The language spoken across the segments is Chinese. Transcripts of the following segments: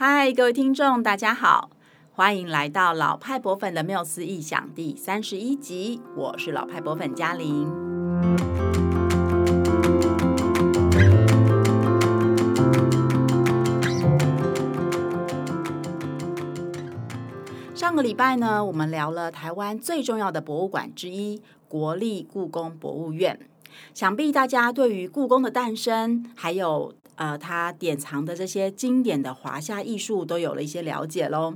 嗨，各位听众，大家好，欢迎来到老派博粉的缪斯异想第三十一集，我是老派博粉嘉玲。上个礼拜呢，我们聊了台湾最重要的博物馆之一——国立故宫博物院。想必大家对于故宫的诞生，还有呃他典藏的这些经典的华夏艺术，都有了一些了解喽。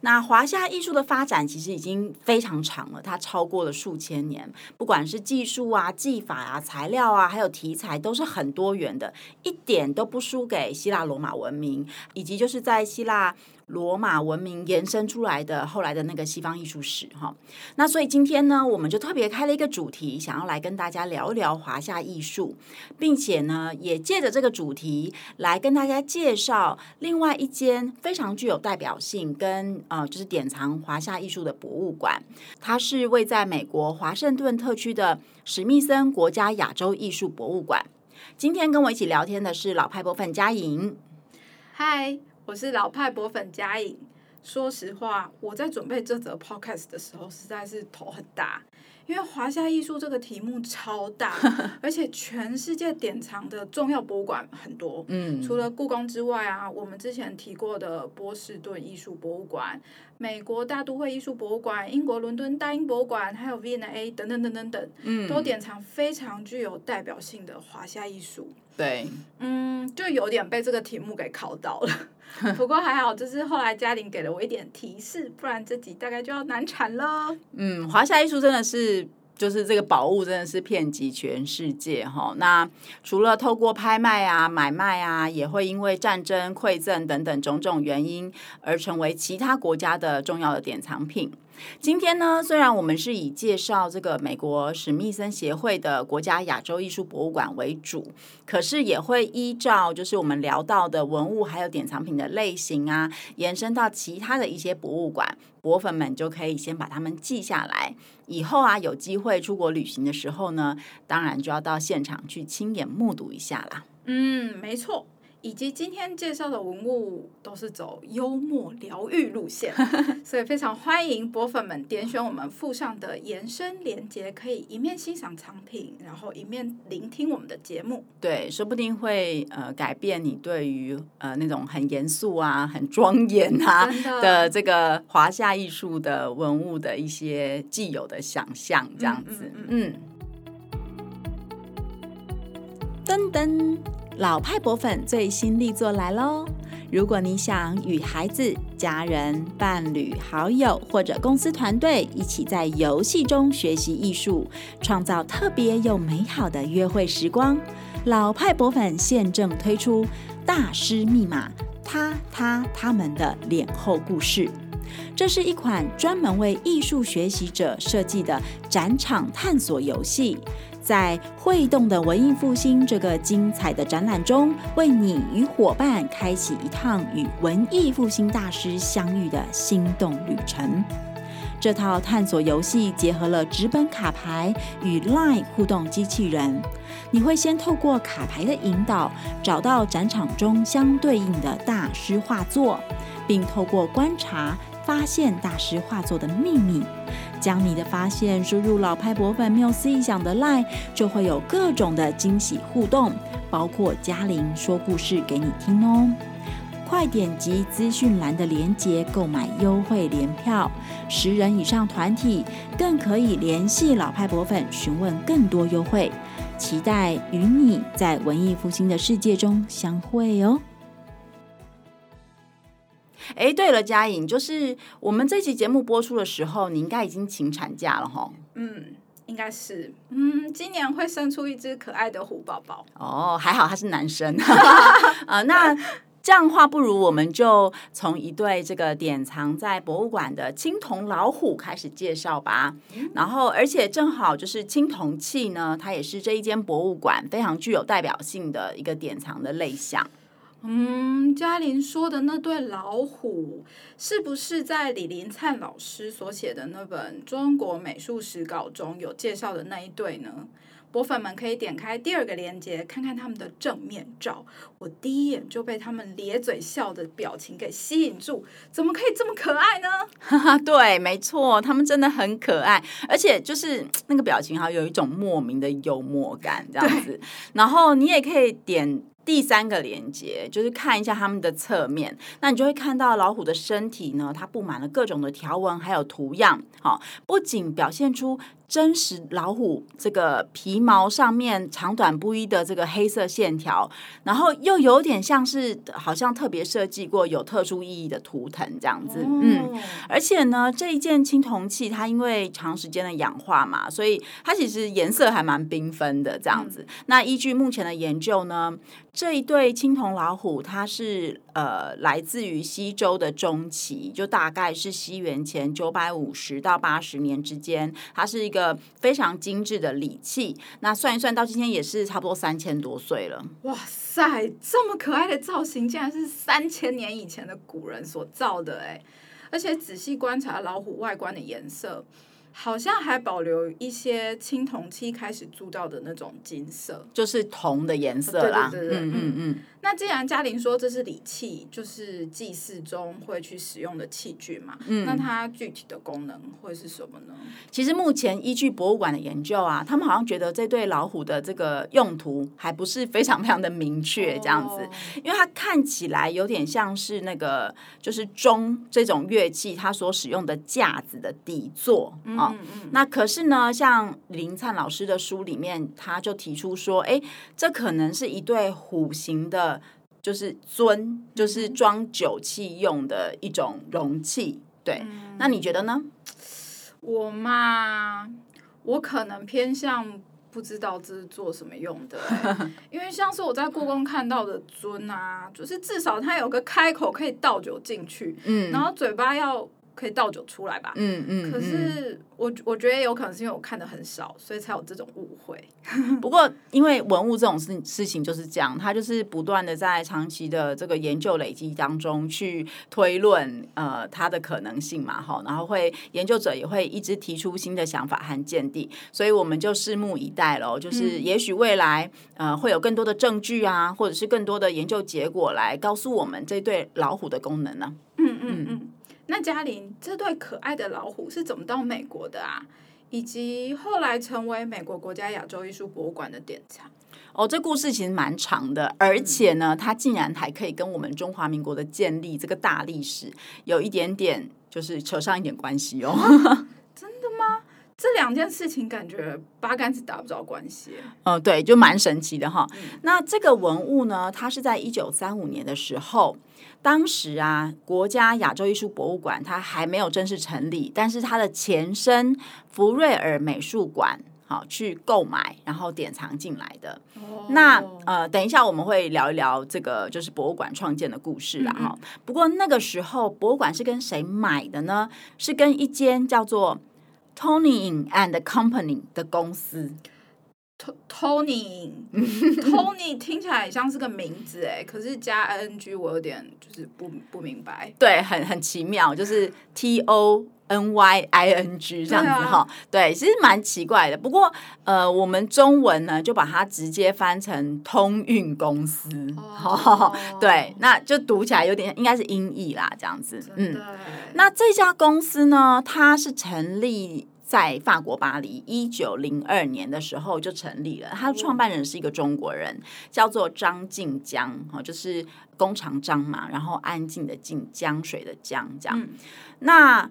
那华夏艺术的发展其实已经非常长了，它超过了数千年，不管是技术啊、技法啊、材料啊，还有题材，都是很多元的，一点都不输给希腊罗马文明，以及就是在希腊。罗马文明延伸出来的后来的那个西方艺术史，哈，那所以今天呢，我们就特别开了一个主题，想要来跟大家聊一聊华夏艺术，并且呢，也借着这个主题来跟大家介绍另外一间非常具有代表性跟呃，就是典藏华夏艺术的博物馆，它是位在美国华盛顿特区的史密森国家亚洲艺术博物馆。今天跟我一起聊天的是老派博粉嘉颖，嗨。我是老派博粉嘉颖。说实话，我在准备这则 podcast 的时候，实在是头很大，因为华夏艺术这个题目超大，而且全世界典藏的重要博物馆很多。嗯，除了故宫之外啊，我们之前提过的波士顿艺术博物馆、美国大都会艺术博物馆、英国伦敦大英博物馆，还有 V&A 等等等等等，嗯，都典藏非常具有代表性的华夏艺术。对，嗯，就有点被这个题目给考到了。不过还好，就是后来嘉玲给了我一点提示，不然这集大概就要难产了。嗯，华夏艺术真的是，就是这个宝物真的是遍及全世界哈。那除了透过拍卖啊、买卖啊，也会因为战争、馈赠等等种种原因，而成为其他国家的重要的典藏品。今天呢，虽然我们是以介绍这个美国史密森协会的国家亚洲艺术博物馆为主，可是也会依照就是我们聊到的文物还有典藏品的类型啊，延伸到其他的一些博物馆，博粉们就可以先把它们记下来，以后啊有机会出国旅行的时候呢，当然就要到现场去亲眼目睹一下啦。嗯，没错。以及今天介绍的文物都是走幽默疗愈路线，所以非常欢迎博粉们点选我们附上的延伸连接，可以一面欣赏藏品，然后一面聆听我们的节目。对，说不定会呃改变你对于呃那种很严肃啊、很庄严啊的，的这个华夏艺术的文物的一些既有的想象，这样子。嗯，噔、嗯、噔。老派博粉最新力作来喽！如果你想与孩子、家人、伴侣、好友或者公司团队一起在游戏中学习艺术，创造特别又美好的约会时光，老派博粉现正推出《大师密码：他、他、他们的脸后故事》。这是一款专门为艺术学习者设计的展场探索游戏。在会动的文艺复兴这个精彩的展览中，为你与伙伴开启一趟与文艺复兴大师相遇的心动旅程。这套探索游戏结合了纸本卡牌与 LINE 互动机器人，你会先透过卡牌的引导，找到展场中相对应的大师画作，并透过观察发现大师画作的秘密。将你的发现输入老派博粉缪斯异想的 LINE，就会有各种的惊喜互动，包括嘉玲说故事给你听哦。快点击资讯栏的链接购买优惠联票，十人以上团体更可以联系老派博粉询问更多优惠。期待与你在文艺复兴的世界中相会哦。哎，对了，嘉颖，就是我们这期节目播出的时候，你应该已经请产假了哈。嗯，应该是。嗯，今年会生出一只可爱的虎宝宝。哦，还好他是男生。啊，那这样的话，不如我们就从一对这个典藏在博物馆的青铜老虎开始介绍吧。嗯。然后，而且正好就是青铜器呢，它也是这一间博物馆非常具有代表性的一个典藏的类项。嗯，嘉玲说的那对老虎，是不是在李林灿老师所写的那本《中国美术史稿》中有介绍的那一对呢？果粉们可以点开第二个链接，看看他们的正面照。我第一眼就被他们咧嘴笑的表情给吸引住，怎么可以这么可爱呢？哈哈，对，没错，他们真的很可爱，而且就是那个表情哈，有一种莫名的幽默感这样子。然后你也可以点。第三个连接就是看一下它们的侧面，那你就会看到老虎的身体呢，它布满了各种的条纹，还有图样，好，不仅表现出。真实老虎这个皮毛上面长短不一的这个黑色线条，然后又有点像是好像特别设计过有特殊意义的图腾这样子，嗯，而且呢，这一件青铜器它因为长时间的氧化嘛，所以它其实颜色还蛮缤纷的这样子。那依据目前的研究呢，这一对青铜老虎它是呃来自于西周的中期，就大概是西元前九百五十到八十年之间，它是一个。一个非常精致的礼器，那算一算到今天也是差不多三千多岁了。哇塞，这么可爱的造型，竟然是三千年以前的古人所造的哎！而且仔细观察老虎外观的颜色。好像还保留一些青铜器开始铸造的那种金色，就是铜的颜色啦。对对对对，嗯嗯嗯。那既然嘉玲说这是礼器，就是祭祀中会去使用的器具嘛，嗯，那它具体的功能会是什么呢？其实目前依据博物馆的研究啊，他们好像觉得这对老虎的这个用途还不是非常非常的明确，这样子，哦，因为它看起来有点像是那个就是钟这种乐器它所使用的架子的底座啊。嗯嗯嗯，那可是呢，像林灿老师的书里面，他就提出说，哎，这可能是一对虎形的，就是尊，就是装酒器用的一种容器。对，嗯，那你觉得呢？我嘛，我可能偏向不知道这是做什么用的，因为像是我在故宫看到的尊啊，就是至少它有个开口可以倒酒进去，嗯，然后嘴巴要。可以倒酒出来吧？嗯嗯。可是我我觉得有可能是因为我看的很少，所以才有这种误会。不过，因为文物这种事事情就是这样，它就是不断的在长期的这个研究累积当中去推论呃它的可能性嘛，哈，然后会研究者也会一直提出新的想法和见地，所以我们就拭目以待喽。就是也许未来呃会有更多的证据啊，或者是更多的研究结果来告诉我们这对老虎的功能呢。嗯嗯嗯。那嘉玲，这对可爱的老虎是怎么到美国的啊？以及后来成为美国国家亚洲艺术博物馆的典藏？哦，这故事其实蛮长的，而且呢，它竟然还可以跟我们中华民国的建立这个大历史有一点点，就是扯上一点关系哦。真的吗？这两件事情感觉八竿子打不着关系。嗯，对，就蛮神奇的哈。嗯。那这个文物呢，它是在一九三五年的时候。当时啊，国家亚洲艺术博物馆它还没有正式成立，但是它的前身福瑞尔美术馆好去购买，然后典藏进来的。Oh. 那呃，等一下我们会聊一聊这个就是博物馆创建的故事了哈。Mm -hmm. 不过那个时候博物馆是跟谁买的呢？是跟一间叫做 Tony and Company 的公司。Tony，Tony 听起来像是个名字哎，可是加 ing 我有点就是不不明白。对，很很奇妙，就是 T O N Y I N G 这样子哈。对，其实蛮奇怪的。不过呃，我们中文呢就把它直接翻成通运公司。哦，对，那就读起来有点应该是音译啦，这样子。嗯，那这家公司呢，它是成立。在法国巴黎，一九零二年的时候就成立了。它的创办人是一个中国人，叫做张静江，哈，就是工长张嘛，然后安静的静，江水的江，这样。嗯。那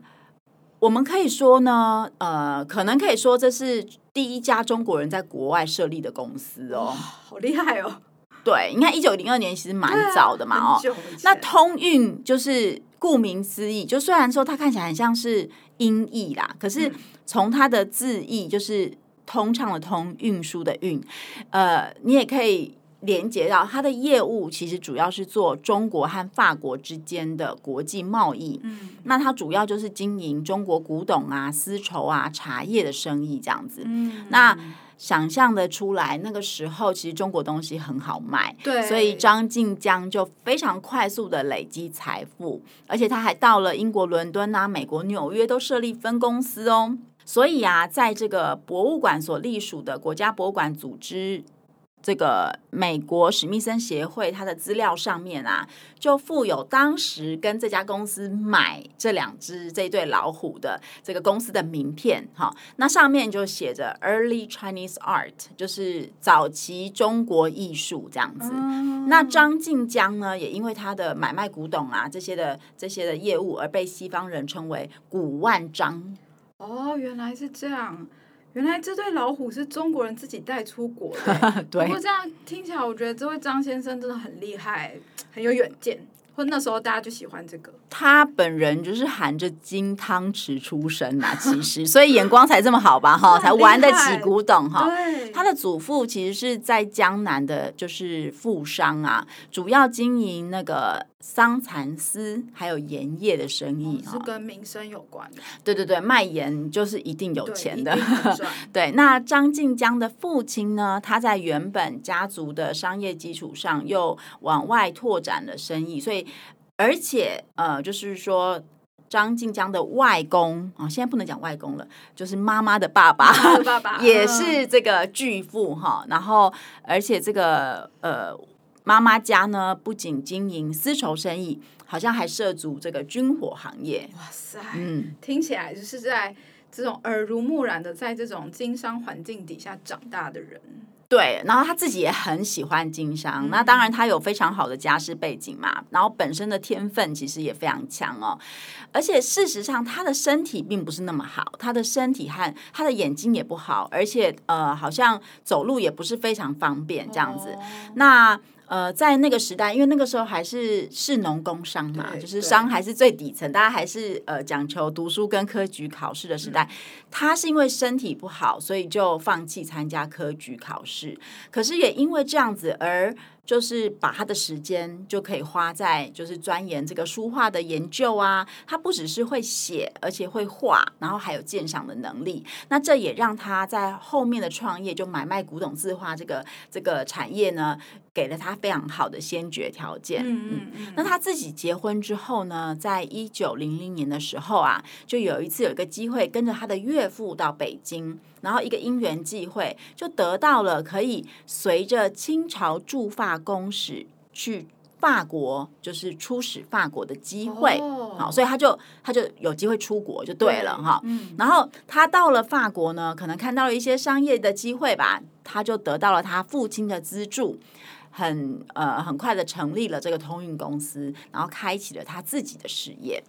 我们可以说呢，呃，可能可以说这是第一家中国人在国外设立的公司哦，好厉害哦。对，你看一九零二年其实蛮早的嘛，哦，那通运就是顾名思义，就虽然说它看起来很像是。音译啦，可是从它的字义就是通畅的通，运输的运，呃，你也可以连接到它的业务，其实主要是做中国和法国之间的国际贸易。嗯，那它主要就是经营中国古董啊、丝绸啊、茶叶的生意这样子。嗯，那。想象的出来，那个时候其实中国东西很好卖，对，所以张静江就非常快速的累积财富，而且他还到了英国伦敦啊、美国纽约都设立分公司哦。所以啊，在这个博物馆所隶属的国家博物馆组织。这个美国史密森协会，它的资料上面啊，就附有当时跟这家公司买这两只这对老虎的这个公司的名片，哈，那上面就写着 Early Chinese Art，就是早期中国艺术这样子。嗯、那张晋江呢，也因为他的买卖古董啊这些的这些的业务，而被西方人称为古万张。哦，原来是这样。原来这对老虎是中国人自己带出国的。对。不过这样听起来，我觉得这位张先生真的很厉害，很有远见。或那时候大家就喜欢这个。他本人就是含着金汤匙出生呐，其实所以眼光才这么好吧，哈，才玩得起古董哈。他的祖父其实是在江南的，就是富商啊，主要经营那个桑蚕丝还有盐业的生意，是跟民生有关的。对对对，卖盐就是一定有钱的。对，那张晋江的父亲呢，他在原本家族的商业基础上，又往外拓展了生意，所以。而且，呃，就是说，张晋江的外公啊，现在不能讲外公了，就是妈妈的爸爸，爸爸也是这个巨富哈。然后，而且这个呃，妈妈家呢，不仅经营丝绸生意，好像还涉足这个军火行业。哇塞，嗯，听起来就是在这种耳濡目染的，在这种经商环境底下长大的人。对，然后他自己也很喜欢经商，嗯、那当然他有非常好的家世背景嘛，然后本身的天分其实也非常强哦，而且事实上他的身体并不是那么好，他的身体和他的眼睛也不好，而且呃好像走路也不是非常方便这样子，哦、那。呃，在那个时代，因为那个时候还是士农工商嘛，就是商还是最底层，大家还是呃讲求读书跟科举考试的时代。嗯、他是因为身体不好，所以就放弃参加科举考试。可是也因为这样子而。就是把他的时间就可以花在就是钻研这个书画的研究啊，他不只是会写，而且会画，然后还有鉴赏的能力。那这也让他在后面的创业，就买卖古董字画这个这个产业呢，给了他非常好的先决条件。嗯嗯嗯。那他自己结婚之后呢，在一九零零年的时候啊，就有一次有一个机会跟着他的岳父到北京。然后一个因缘际会，就得到了可以随着清朝驻法公使去法国，就是出使法国的机会。好，所以他就他就有机会出国就对了哈。然后他到了法国呢，可能看到了一些商业的机会吧，他就得到了他父亲的资助，很呃很快的成立了这个通运公司，然后开启了他自己的事业。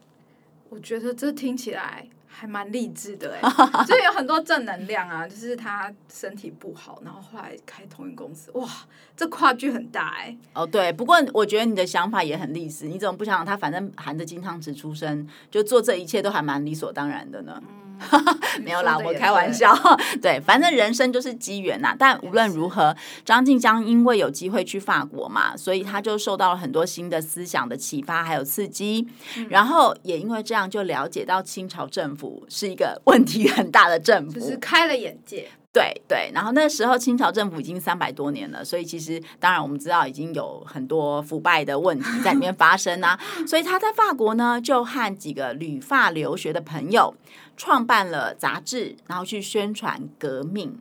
我觉得这听起来。还蛮励志的哎，所以有很多正能量啊。就是他身体不好，然后后来开通运公司，哇，这跨距很大哎。哦，对，不过我觉得你的想法也很励志。你怎么不想想他？反正含着金汤匙出生，就做这一切都还蛮理所当然的呢？嗯 没有啦，我开玩笑。对，反正人生就是机缘呐。但无论如何，张静江因为有机会去法国嘛，所以他就受到了很多新的思想的启发，还有刺激。嗯、然后也因为这样，就了解到清朝政府是一个问题很大的政府，就是开了眼界。对对，然后那时候清朝政府已经三百多年了，所以其实当然我们知道已经有很多腐败的问题在里面发生啊。所以他在法国呢，就和几个旅法留学的朋友创办了杂志，然后去宣传革命，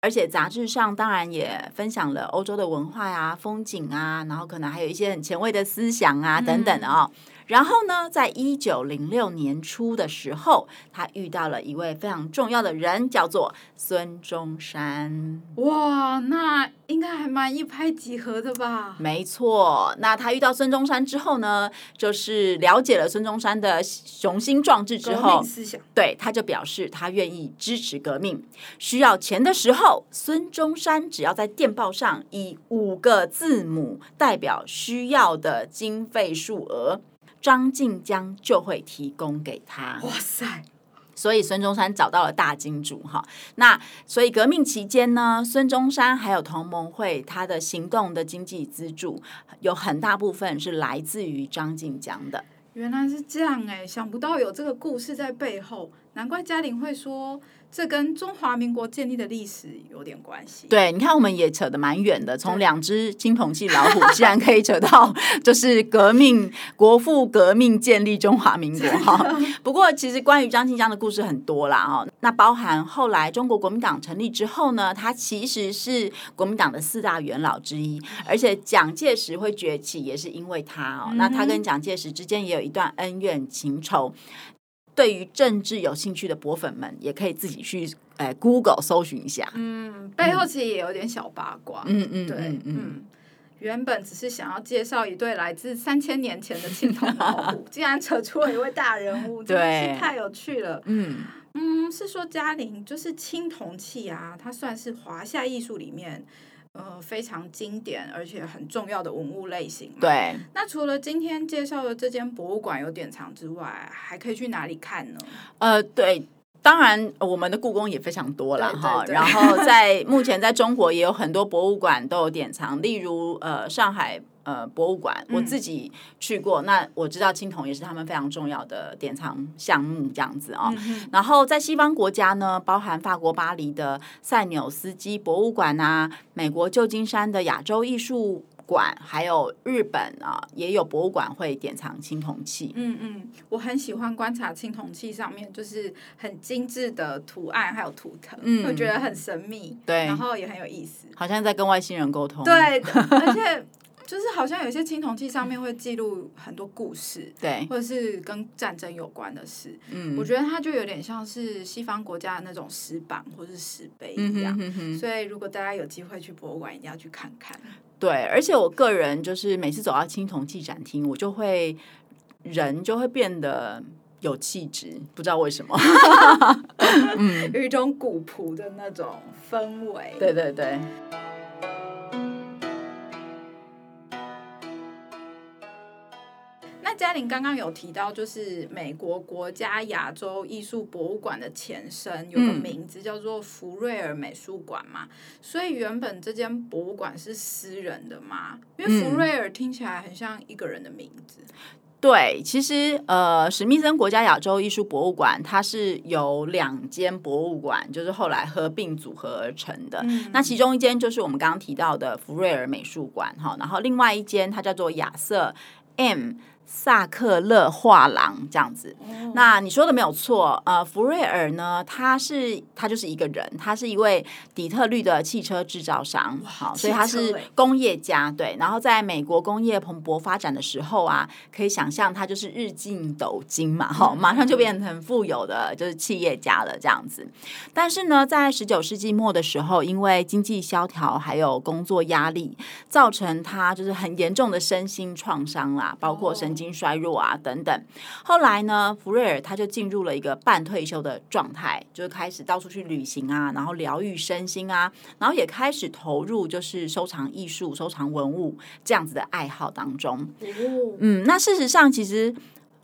而且杂志上当然也分享了欧洲的文化啊、风景啊，然后可能还有一些很前卫的思想啊等等的哦。嗯然后呢，在一九零六年初的时候，他遇到了一位非常重要的人，叫做孙中山。哇，那应该还蛮一拍即合的吧？没错，那他遇到孙中山之后呢，就是了解了孙中山的雄心壮志之后，思想，对，他就表示他愿意支持革命。需要钱的时候，孙中山只要在电报上以五个字母代表需要的经费数额。张静江就会提供给他。哇塞！所以孙中山找到了大金主哈。那所以革命期间呢，孙中山还有同盟会他的行动的经济资助有很大部分是来自于张静江的。原来是这样哎，想不到有这个故事在背后。难怪嘉玲会说。这跟中华民国建立的历史有点关系。对，你看，我们也扯得蛮远的，从两只金铜器老虎，竟 然可以扯到就是革命国父革命建立中华民国 哈。不过，其实关于张庆江的故事很多啦哈。那包含后来中国国民党成立之后呢，他其实是国民党的四大元老之一，而且蒋介石会崛起也是因为他哦。那他跟蒋介石之间也有一段恩怨情仇。对于政治有兴趣的博粉们，也可以自己去呃 Google 搜寻一下。嗯，背后其实也有点小八卦。嗯嗯，对，嗯，嗯，嗯，原本只是想要介绍一对来自三千年前的青铜老虎，竟然扯出了一位大人物，真是太有趣了。嗯嗯，是说嘉玲就是青铜器啊，它算是华夏艺术里面。呃，非常经典而且很重要的文物类型。对，那除了今天介绍的这间博物馆有典藏之外，还可以去哪里看呢？呃，对，当然我们的故宫也非常多了哈。然后在目前在中国也有很多博物馆都有典藏，例如呃上海。呃，博物馆我自己去过，嗯，那我知道青铜也是他们非常重要的典藏项目，这样子哦。嗯、然后在西方国家呢，包含法国巴黎的塞纽斯基博物馆啊，美国旧金山的亚洲艺术馆，还有日本啊，也有博物馆会典藏青铜器。嗯嗯，我很喜欢观察青铜器上面就是很精致的图案，还有图腾，嗯，我觉得很神秘，对，然后也很有意思，好像在跟外星人沟通。对，而且。就是好像有些青铜器上面会记录很多故事，对，或者是跟战争有关的事。嗯，我觉得它就有点像是西方国家的那种石板或是石碑一样。嗯哼哼哼。所以如果大家有机会去博物馆，一定要去看看。对，而且我个人就是每次走到青铜器展厅，我就会人就会变得有气质，不知道为什么。嗯，有一种古朴的那种氛围。对对对。嘉玲刚刚有提到，就是美国国家亚洲艺术博物馆的前身有个名字叫做福瑞尔美术馆嘛，所以原本这间博物馆是私人的嘛，因为福瑞尔听起来很像一个人的名字。对，其实呃，史密森国家亚洲艺术博物馆它是由两间博物馆，就是后来合并组合而成的。嗯、那其中一间就是我们刚刚提到的福瑞尔美术馆哈，然后另外一间它叫做亚瑟 M。萨克勒画廊这样子，那你说的没有错。呃，福瑞尔呢，他是他就是一个人，他是一位底特律的汽车制造商，好，所以他是工业家，对。然后在美国工业蓬勃发展的时候啊，可以想象他就是日进斗金嘛，哈，马上就变成很富有的就是企业家了这样子。但是呢，在十九世纪末的时候，因为经济萧条还有工作压力，造成他就是很严重的身心创伤啦，包括身。经衰弱啊，等等。后来呢，福瑞尔他就进入了一个半退休的状态，就开始到处去旅行啊，然后疗愈身心啊，然后也开始投入就是收藏艺术、收藏文物这样子的爱好当中。嗯，那事实上其实。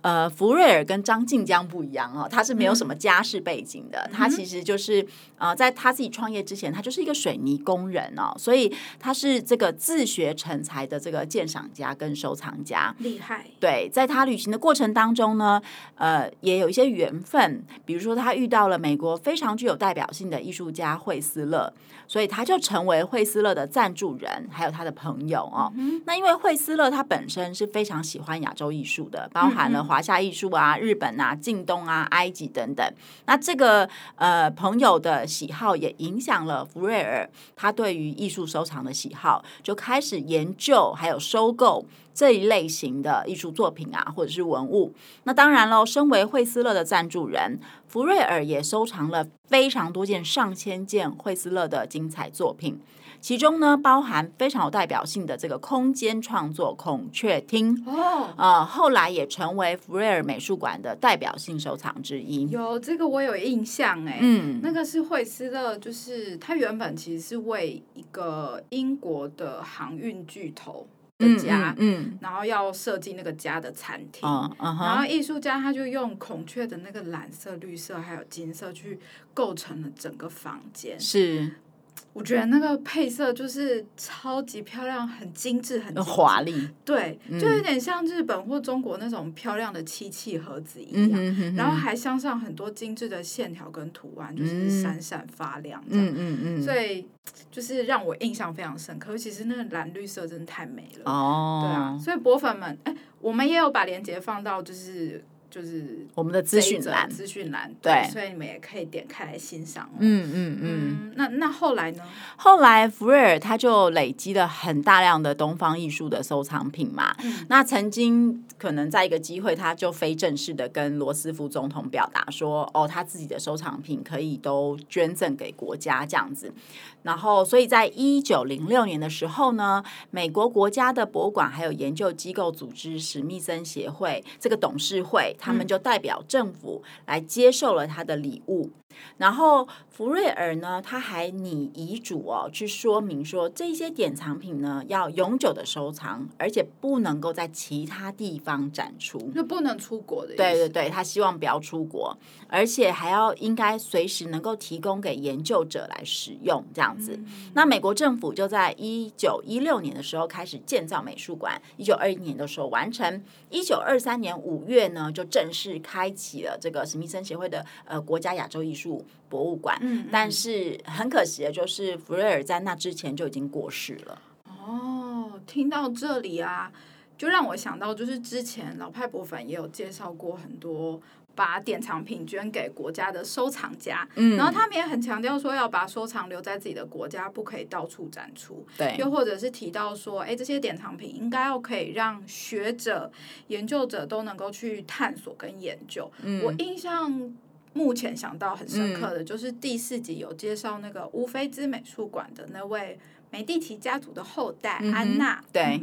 呃，福瑞尔跟张静江不一样哦，他是没有什么家世背景的，嗯、他其实就是呃，在他自己创业之前，他就是一个水泥工人哦，所以他是这个自学成才的这个鉴赏家跟收藏家，厉害。对，在他旅行的过程当中呢，呃，也有一些缘分，比如说他遇到了美国非常具有代表性的艺术家惠斯勒，所以他就成为惠斯勒的赞助人，还有他的朋友哦。嗯、那因为惠斯勒他本身是非常喜欢亚洲艺术的，包含了。华夏艺术啊，日本啊，近东啊，埃及等等。那这个呃朋友的喜好也影响了福瑞尔，他对于艺术收藏的喜好，就开始研究还有收购这一类型的艺术作品啊，或者是文物。那当然喽，身为惠斯勒的赞助人，福瑞尔也收藏了非常多件、上千件惠斯勒的精彩作品。其中呢，包含非常有代表性的这个空间创作《孔雀厅》哦，呃，后来也成为福瑞尔美术馆的代表性收藏之一。有这个我有印象哎，嗯，那个是惠斯勒，就是他原本其实是为一个英国的航运巨头的家，嗯，然后要设计那个家的餐厅，然后艺术家他就用孔雀的那个蓝色、绿色还有金色去构成了整个房间，是。我觉得那个配色就是超级漂亮，很精致，很华丽。对，嗯、就有点像日本或中国那种漂亮的漆器盒子一样，嗯、哼哼然后还镶上很多精致的线条跟图案，就是闪闪发亮这样。嗯嗯嗯。所以就是让我印象非常深刻。其实那个蓝绿色真的太美了。哦。对啊，所以博粉们，哎，我们也有把链接放到就是。就是我们的资讯栏，资讯栏对，所以你们也可以点开来欣赏。嗯嗯嗯，嗯。那那后来呢？后来福瑞尔他就累积了很大量的东方艺术的收藏品嘛。嗯、那曾经可能在一个机会，他就非正式的跟罗斯福总统表达说：“哦，他自己的收藏品可以都捐赠给国家这样子。”然后，所以在一九零六年的时候呢，美国国家的博物馆还有研究机构组织史密森协会这个董事会，他们就代表政府来接受了他的礼物。然后福瑞尔呢，他还拟遗嘱哦，去说明说这些典藏品呢要永久的收藏，而且不能够在其他地方展出，就不能出国的。对对对，他希望不要出国，而且还要应该随时能够提供给研究者来使用，这样子。嗯、那美国政府就在一九一六年的时候开始建造美术馆，一九二一年的时候完成，一九二三年五月呢就正式开启了这个史密森协会的呃国家亚洲艺术。博物馆，嗯嗯，但是很可惜的就是弗瑞尔在那之前就已经过世了。哦，听到这里啊，就让我想到，就是之前老派博粉也有介绍过很多把典藏品捐给国家的收藏家，嗯，然后他们也很强调说要把收藏留在自己的国家，不可以到处展出。对，又或者是提到说，哎，这些典藏品应该要可以让学者、研究者都能够去探索跟研究。嗯，我印象。目前想到很深刻的就是第四集有介绍那个乌菲兹美术馆的那位美第奇家族的后代安娜，对。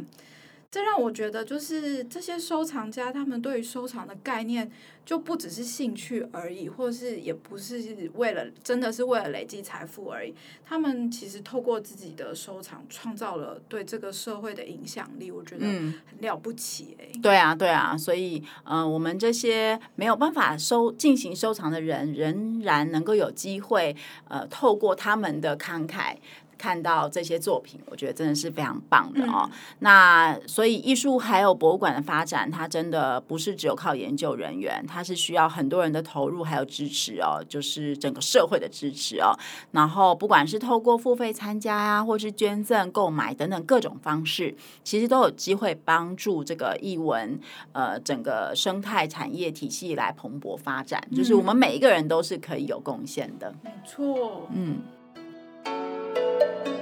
嗯这让我觉得，就是这些收藏家，他们对于收藏的概念就不只是兴趣而已，或是也不是为了真的是为了累积财富而已。他们其实透过自己的收藏，创造了对这个社会的影响力，我觉得很了不起哎、欸。对啊，对啊，所以嗯、呃，我们这些没有办法收进行收藏的人，仍然能够有机会呃，透过他们的慷慨。看到这些作品，我觉得真的是非常棒的哦。嗯、那所以艺术还有博物馆的发展，它真的不是只有靠研究人员，它是需要很多人的投入还有支持哦，就是整个社会的支持哦。然后不管是透过付费参加啊，或是捐赠、购买等等各种方式，其实都有机会帮助这个艺文呃整个生态产业体系来蓬勃发展。嗯、就是我们每一个人都是可以有贡献的。没错，嗯。thank you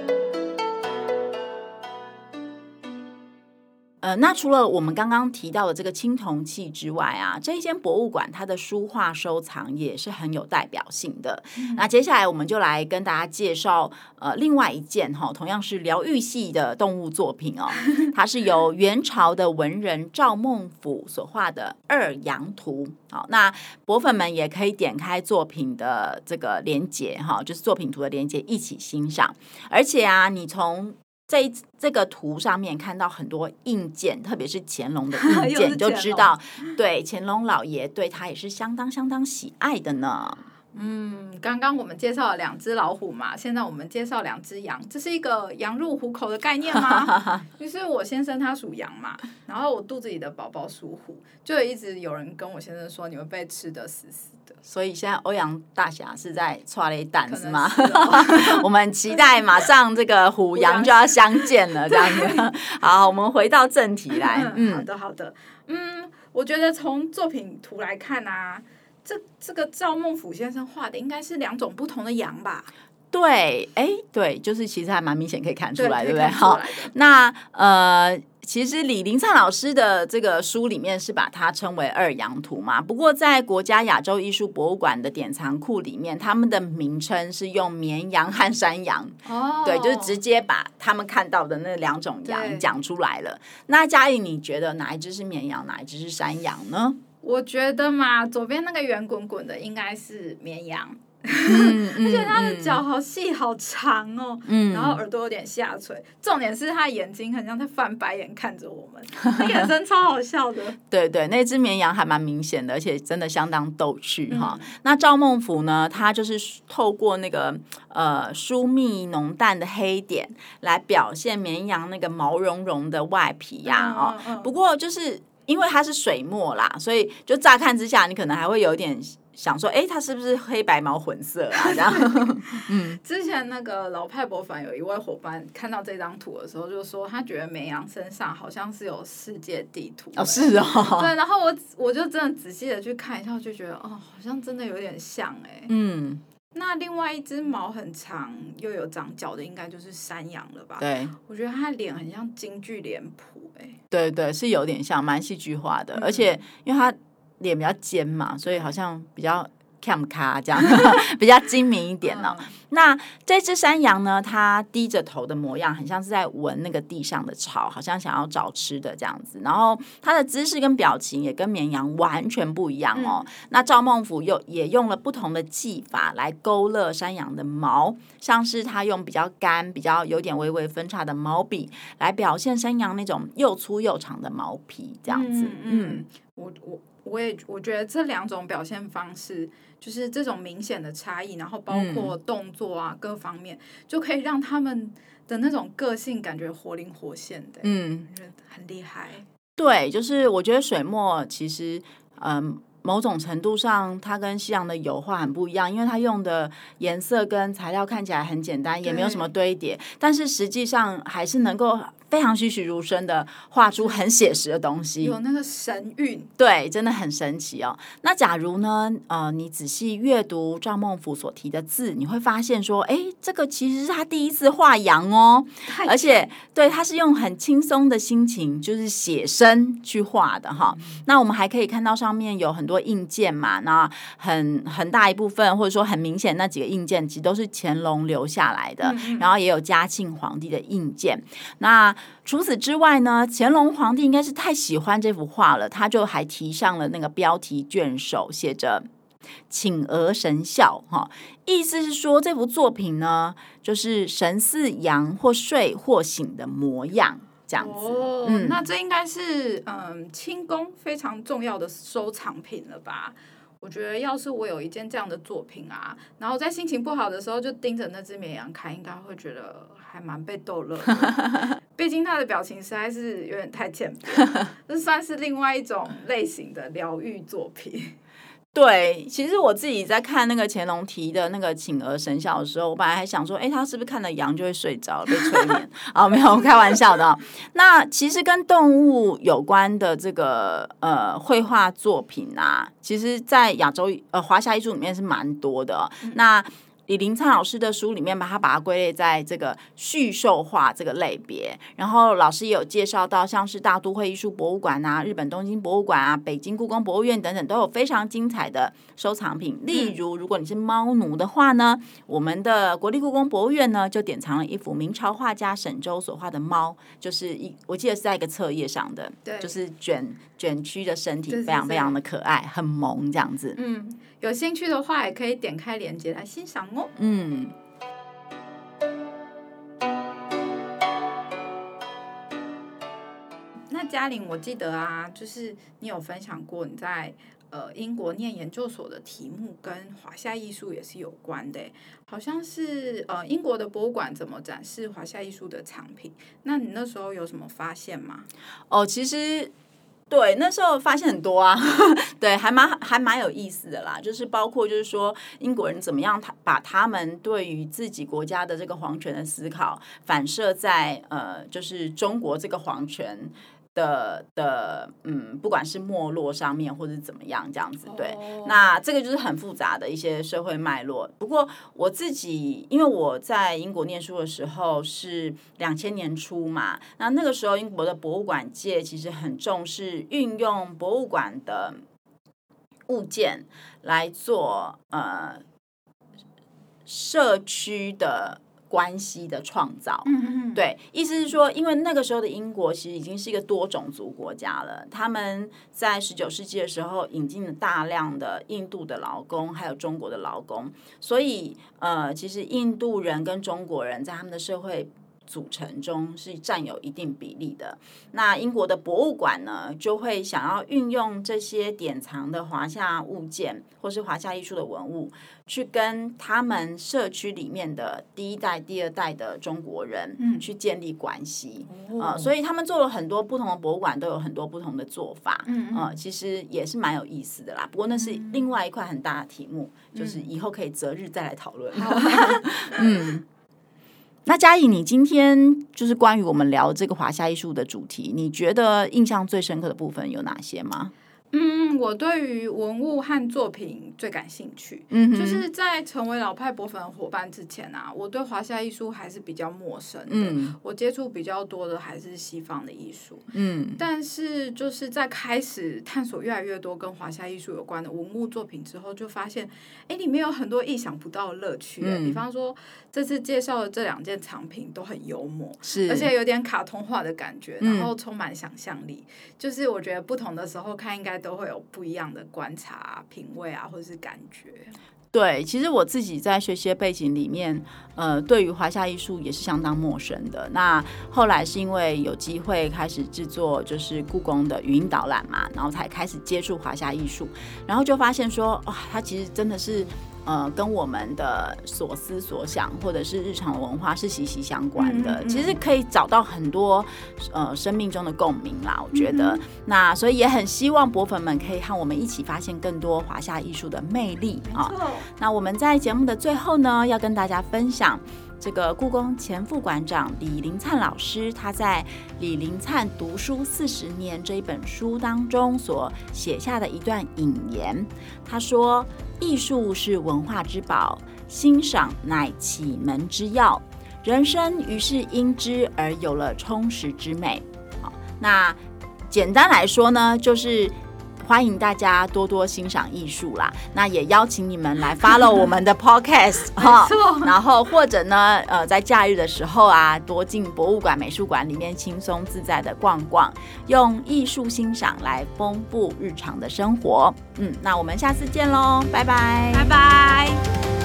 呃，那除了我们刚刚提到的这个青铜器之外啊，这一间博物馆它的书画收藏也是很有代表性的。嗯、那接下来我们就来跟大家介绍呃另外一件哈、哦，同样是疗愈系的动物作品哦，它是由元朝的文人赵孟俯所画的《二羊图》。好，那博粉们也可以点开作品的这个连接哈、哦，就是作品图的连接一起欣赏。而且啊，你从在这个图上面看到很多硬件，特别是乾隆的 硬件，你就知道，对乾隆老爷对他也是相当相当喜爱的呢。嗯，刚刚我们介绍了两只老虎嘛，现在我们介绍两只羊，这是一个羊入虎口的概念吗？就是我先生他属羊嘛，然后我肚子里的宝宝属虎，就一直有人跟我先生说，你会被吃的死死。所以现在欧阳大侠是在剉咧等是吗？是哦、我们期待马上这个虎羊就要相见了，这样子。好，我们回到正题来。嗯，好的，好的。嗯，我觉得从作品图来看啊，这这个赵孟俯先生画的应该是两种不同的羊吧？对，哎，对，就是其实还蛮明显可以看出来，对，对不对？好，那呃。其实李林灿老师的这个书里面是把它称为二羊图嘛，不过在国家亚洲艺术博物馆的典藏库里面，他们的名称是用绵羊和山羊。哦，对，就是直接把他们看到的那两种羊讲出来了。那嘉颖，你觉得哪一只是绵羊，哪一只是山羊呢？我觉得嘛，左边那个圆滚滚的应该是绵羊。嗯、而且他的脚好细好长哦，嗯、然后耳朵有点下垂，重点是他眼睛很像在翻白眼看着我们，那眼神超好笑的。对对，那只绵羊还蛮明显的，而且真的相当逗趣哈。嗯、那赵孟俯呢，他就是透过那个呃疏密浓淡的黑点来表现绵羊那个毛茸茸的外皮呀、啊、哦。不过就是因为它是水墨啦，所以就乍看之下，你可能还会有点。想说，哎，它是不是黑白毛混色啊？这样，嗯，之前那个老派博凡有一位伙伴看到这张图的时候，就说他觉得绵羊身上好像是有世界地图。哦，是哦。对，然后我我就真的仔细的去看一下，就觉得哦，好像真的有点像哎。嗯。那另外一只毛很长又有长角的，应该就是山羊了吧？对。我觉得它脸很像京剧脸谱哎。对对，是有点像，蛮戏剧化的，嗯、而且因为它。脸比较尖嘛，所以好像比较 cam 卡这样，比较精明一点呢、那这只山羊呢，它低着头的模样，很像是在闻那个地上的草，好像想要找吃的这样子。然后它的姿势跟表情也跟绵羊完全不一样哦。嗯、那赵孟頫又也用了不同的技法来勾勒山羊的毛，像是他用比较干、比较有点微微分叉的毛笔来表现山羊那种又粗又长的毛皮这样子。嗯，嗯我我。我也我觉得这两种表现方式，就是这种明显的差异，然后包括动作啊、嗯、各方面，就可以让他们的那种个性感觉活灵活现的。嗯，很厉害。对，就是我觉得水墨其实，嗯，某种程度上它跟西洋的油画很不一样，因为它用的颜色跟材料看起来很简单，也没有什么堆叠，但是实际上还是能够。非常栩栩如生的画出很写实的东西，有那个神韵，对，真的很神奇哦。那假如呢，呃，你仔细阅读赵孟頫所提的字，你会发现说，哎，这个其实是他第一次画羊哦，而且对，他是用很轻松的心情，就是写生去画的哈。嗯、那我们还可以看到上面有很多印件嘛，那很很大一部分或者说很明显那几个印件其实都是乾隆留下来的，嗯嗯然后也有嘉庆皇帝的印鉴，那。除此之外呢，乾隆皇帝应该是太喜欢这幅画了，他就还提上了那个标题卷首，写着“请鹅神笑”哈，意思是说这幅作品呢，就是神似羊或睡或醒的模样，这样子。哦，嗯，那这应该是嗯，清宫非常重要的收藏品了吧？我觉得要是我有一件这样的作品啊，然后在心情不好的时候就盯着那只绵羊看，应该会觉得还蛮被逗乐的。毕竟他的表情实在是有点太欠扁，这算是另外一种类型的疗愈作品。对，其实我自己在看那个乾隆提的那个请儿神笑的时候，我本来还想说，哎，他是不是看了羊就会睡着，被催眠？哦，没有，开玩笑的。那其实跟动物有关的这个呃绘画作品啊，其实，在亚洲呃华夏艺术里面是蛮多的。嗯、那李林灿老师的书里面，把它把它归类在这个畜兽画这个类别。然后老师也有介绍到，像是大都会艺术博物馆啊、日本东京博物馆啊、北京故宫博物院等等，都有非常精彩的收藏品。例如，如果你是猫奴的话呢，我们的国立故宫博物院呢就典藏了一幅明朝画家沈周所画的猫，就是一我记得是在一个册页上的，对，就是卷卷曲的身体，非常非常的可爱，很萌这样子。嗯。有兴趣的话，也可以点开链接来欣赏哦。嗯，那嘉玲，我记得啊，就是你有分享过你在呃英国念研究所的题目跟华夏艺术也是有关的，好像是呃英国的博物馆怎么展示华夏艺术的藏品？那你那时候有什么发现吗？哦，其实。对，那时候发现很多啊，对，还蛮还蛮有意思的啦。就是包括就是说英国人怎么样，他把他们对于自己国家的这个皇权的思考反射在呃，就是中国这个皇权。的的嗯，不管是没落上面或者怎么样，这样子对，oh. 那这个就是很复杂的一些社会脉络。不过我自己，因为我在英国念书的时候是两千年初嘛，那那个时候英国的博物馆界其实很重视运用博物馆的物件来做呃社区的关系的创造。嗯嗯，对，意思是说，因为那个时候的英国其实已经是一个多种族国家了，他们在十九世纪的时候引进了大量的印度的劳工，还有中国的劳工，所以呃，其实印度人跟中国人在他们的社会。组成中是占有一定比例的。那英国的博物馆呢，就会想要运用这些典藏的华夏物件，或是华夏艺术的文物，去跟他们社区里面的第一代、第二代的中国人，嗯，去建立关系。嗯、呃，所以他们做了很多不同的博物馆，都有很多不同的做法。嗯嗯、呃，其实也是蛮有意思的啦。不过那是另外一块很大的题目，嗯、就是以后可以择日再来讨论。嗯。那嘉颖，你今天就是关于我们聊这个华夏艺术的主题，你觉得印象最深刻的部分有哪些吗？嗯，我对于文物和作品最感兴趣。嗯，就是在成为老派博粉伙伴之前啊，我对华夏艺术还是比较陌生的。嗯，我接触比较多的还是西方的艺术。嗯，但是就是在开始探索越来越多跟华夏艺术有关的文物作品之后，就发现，哎，里面有很多意想不到的乐趣。嗯，比方说这次介绍的这两件藏品都很幽默，是，而且有点卡通化的感觉，然后充满想象力。嗯，就是我觉得不同的时候看应该。都会有不一样的观察、品味啊，或者是感觉。对，其实我自己在学习的背景里面，呃，对于华夏艺术也是相当陌生的。那后来是因为有机会开始制作，就是故宫的语音导览嘛，然后才开始接触华夏艺术，然后就发现说，哇，它其实真的是。呃，跟我们的所思所想，或者是日常文化是息息相关的。嗯嗯、其实可以找到很多呃生命中的共鸣啦，我觉得。嗯、那所以也很希望博粉们可以和我们一起发现更多华夏艺术的魅力啊。那我们在节目的最后呢，要跟大家分享。这个故宫前副馆长李林灿老师，他在《李林灿读书四十年》这一本书当中所写下的一段引言。他说：“艺术是文化之宝，欣赏乃启门之钥，人生于是因之而有了充实之美。”好，那简单来说呢，就是。欢迎大家多多欣赏艺术啦，那也邀请你们来 follow 我们的 podcast 哈，然后或者呢，呃，在假日的时候啊，多进博物馆、美术馆里面轻松自在的逛逛，用艺术欣赏来丰富日常的生活。嗯，那我们下次见喽，拜拜，拜拜。